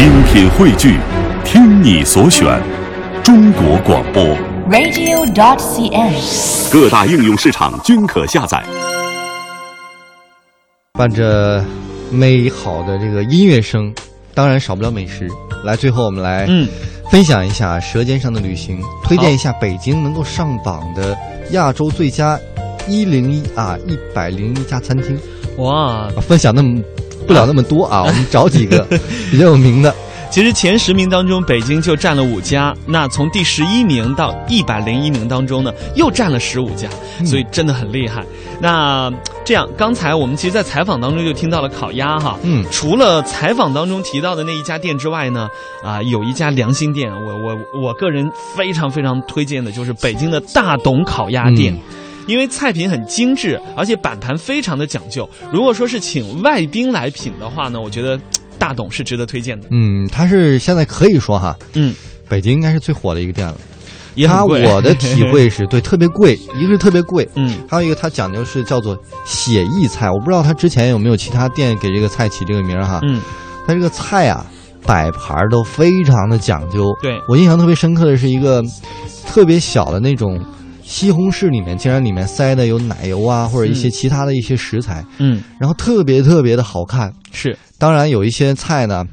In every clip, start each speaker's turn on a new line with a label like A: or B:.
A: 精品汇聚，听你所选，中国广播。
B: radio.dot.cn，。
A: 各大应用市场均可下载。
C: 伴着美好的这个音乐声，当然少不了美食。来，最后我们来
D: 嗯，
C: 分享一下《舌尖上的旅行》，推荐一下北京能够上榜的亚洲最佳一零一啊一百零一家餐厅。
D: 哇，
C: 啊分享那么不了那么多啊，我们找几个 比较有名的。
D: 其实前十名当中，北京就占了五家。那从第十一名到一百零一名当中呢，又占了十五家，所以真的很厉害。那这样，刚才我们其实，在采访当中就听到了烤鸭哈，
C: 嗯
D: 除了采访当中提到的那一家店之外呢，啊、有一家良心店，我我我个人非常非常推荐的就是北京的大董烤鸭店。
C: 嗯
D: 因为菜品很精致，而且摆盘非常的讲究。如果说是请外宾来品的话呢，我觉得大董是值得推荐的。
C: 嗯，它是现在可以说哈，
D: 嗯，
C: 北京应该是最火的一个店了。它
D: 也很贵。
C: 我的体会是对特别贵，一个是特别贵，
D: 嗯，
C: 还有一个它讲究是叫做写意菜。我不知道它之前有没有其他店给这个菜起这个名儿哈。
D: 嗯，
C: 它这个菜啊，摆盘儿都非常的讲究。
D: 对
C: 我印象特别深刻的是一个特别小的那种西红柿，里面竟然里面塞的有奶油啊，或者一些
D: 嗯
C: 其他的一些食材，
D: 嗯，
C: 然后特别特别的好看。
D: 是，
C: 当然有一些菜呢。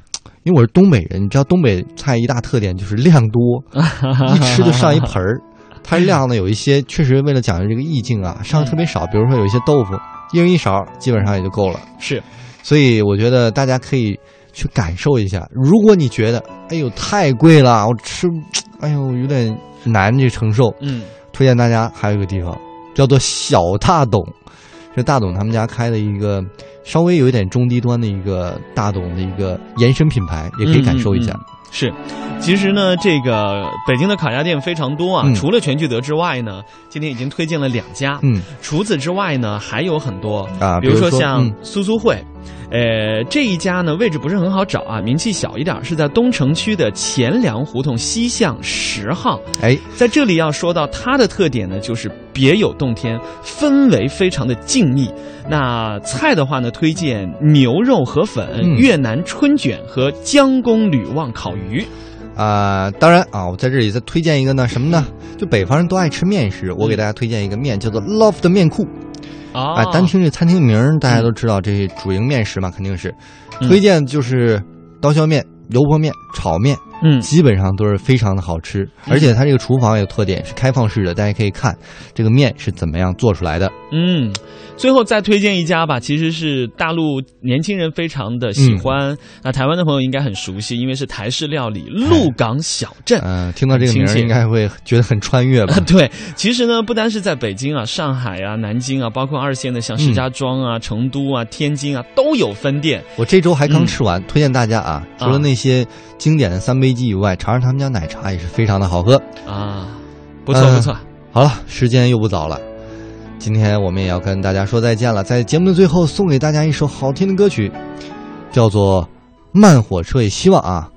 C: 因为我是东北人，你知道东北菜一大特点就是量多，一吃就上一盆儿。它量呢有一些确实为了讲究这个意境啊，上的特别少。比如说有一些豆腐，一人一勺，基本上也就够了。
D: 是，
C: 所以我觉得大家可以去感受一下。如果你觉得，哎呦太贵了，我吃，哎呦有点难去承受，
D: 嗯，
C: 推荐大家还有一个地方叫做小大董，是大董他们家开的一个稍微有一点中低端的一个大董的一个延伸品牌，也可以感受一下。
D: 是，其实呢，这个北京的烤鸭店非常多啊。
C: 嗯
D: 除了全聚德之外呢，今天已经推荐了两家。
C: 嗯
D: 除此之外呢，还有很多
C: 啊
D: 比如
C: 说
D: 像
C: 嗯
D: 苏苏会，呃，这一家呢位置不是很好找啊，名气小一点，是在东城区的钱粮胡同西巷十号。
C: 哎，
D: 在这里要说到它的特点呢，就是别有洞天，氛围非常的静谧。那菜的话呢，推荐牛肉河粉、
C: 嗯
D: 越南春卷和江公吕旺烤鱼。
C: 啊、当然啊，我在这里再推荐一个呢，什么呢？就北方人都爱吃面食，我给大家推荐一个面，叫做 Love 的面库。
D: 啊
C: 哎，单听这餐厅名儿，大家都知道这主营面食嘛，肯定是。
D: 嗯
C: 推荐就是刀削面、油泼面、炒面，
D: 嗯
C: 基本上都是非常的好吃。而且它这个厨房有特点是开放式的，大家可以看这个面是怎么样做出来的。
D: 嗯，最后再推荐一家吧，其实是大陆年轻人非常的喜欢，那台湾的朋友应该很熟悉，因为是台式料理鹿港小镇。
C: 嗯、听到这个名
D: 亲切
C: 儿应该会觉得很穿越吧？
D: 对，其实呢，不单是在北京啊、上海啊、南京啊，包括二线的像石家庄啊、成都啊、天津啊，都有分店。
C: 我这周还刚吃完，推荐大家啊，除了
D: 啊
C: 那些经典的三杯鸡以外，尝尝他们家奶茶也是非常的好喝。
D: 啊，不错
C: 嗯
D: 不错，
C: 好了，时间又不早了，今天我们也要跟大家说再见了。在节目的最后，送给大家一首好听的歌曲，叫做《慢火车》。也希望啊，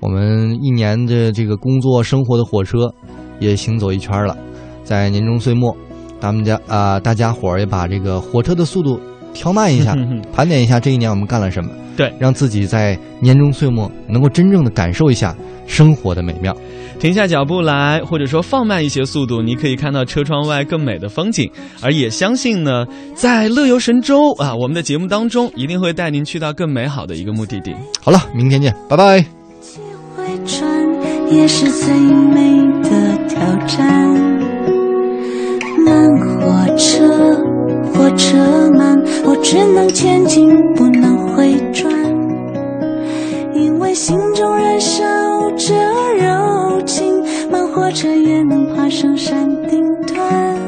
C: 我们一年的这个工作生活的火车也行走一圈了，在年终岁末，咱们家啊、大家伙儿也把这个火车的速度调慢一下，盘点一下这一年我们干了什么，
D: 对
C: 让自己在年终岁末能够真正的感受一下生活的美妙。
D: 停下脚步来，或者说放慢一些速度，你可以看到车窗外更美的风景。而也相信呢，在乐游神州啊，我们的节目当中一定会带您去到更美好的一个目的地。
C: 好了，明天见，拜拜。
E: 会转也是最美的挑战。慢火车，火车只能前进，不能回转，因为心中燃烧着柔情，慢火车也能爬上山顶端。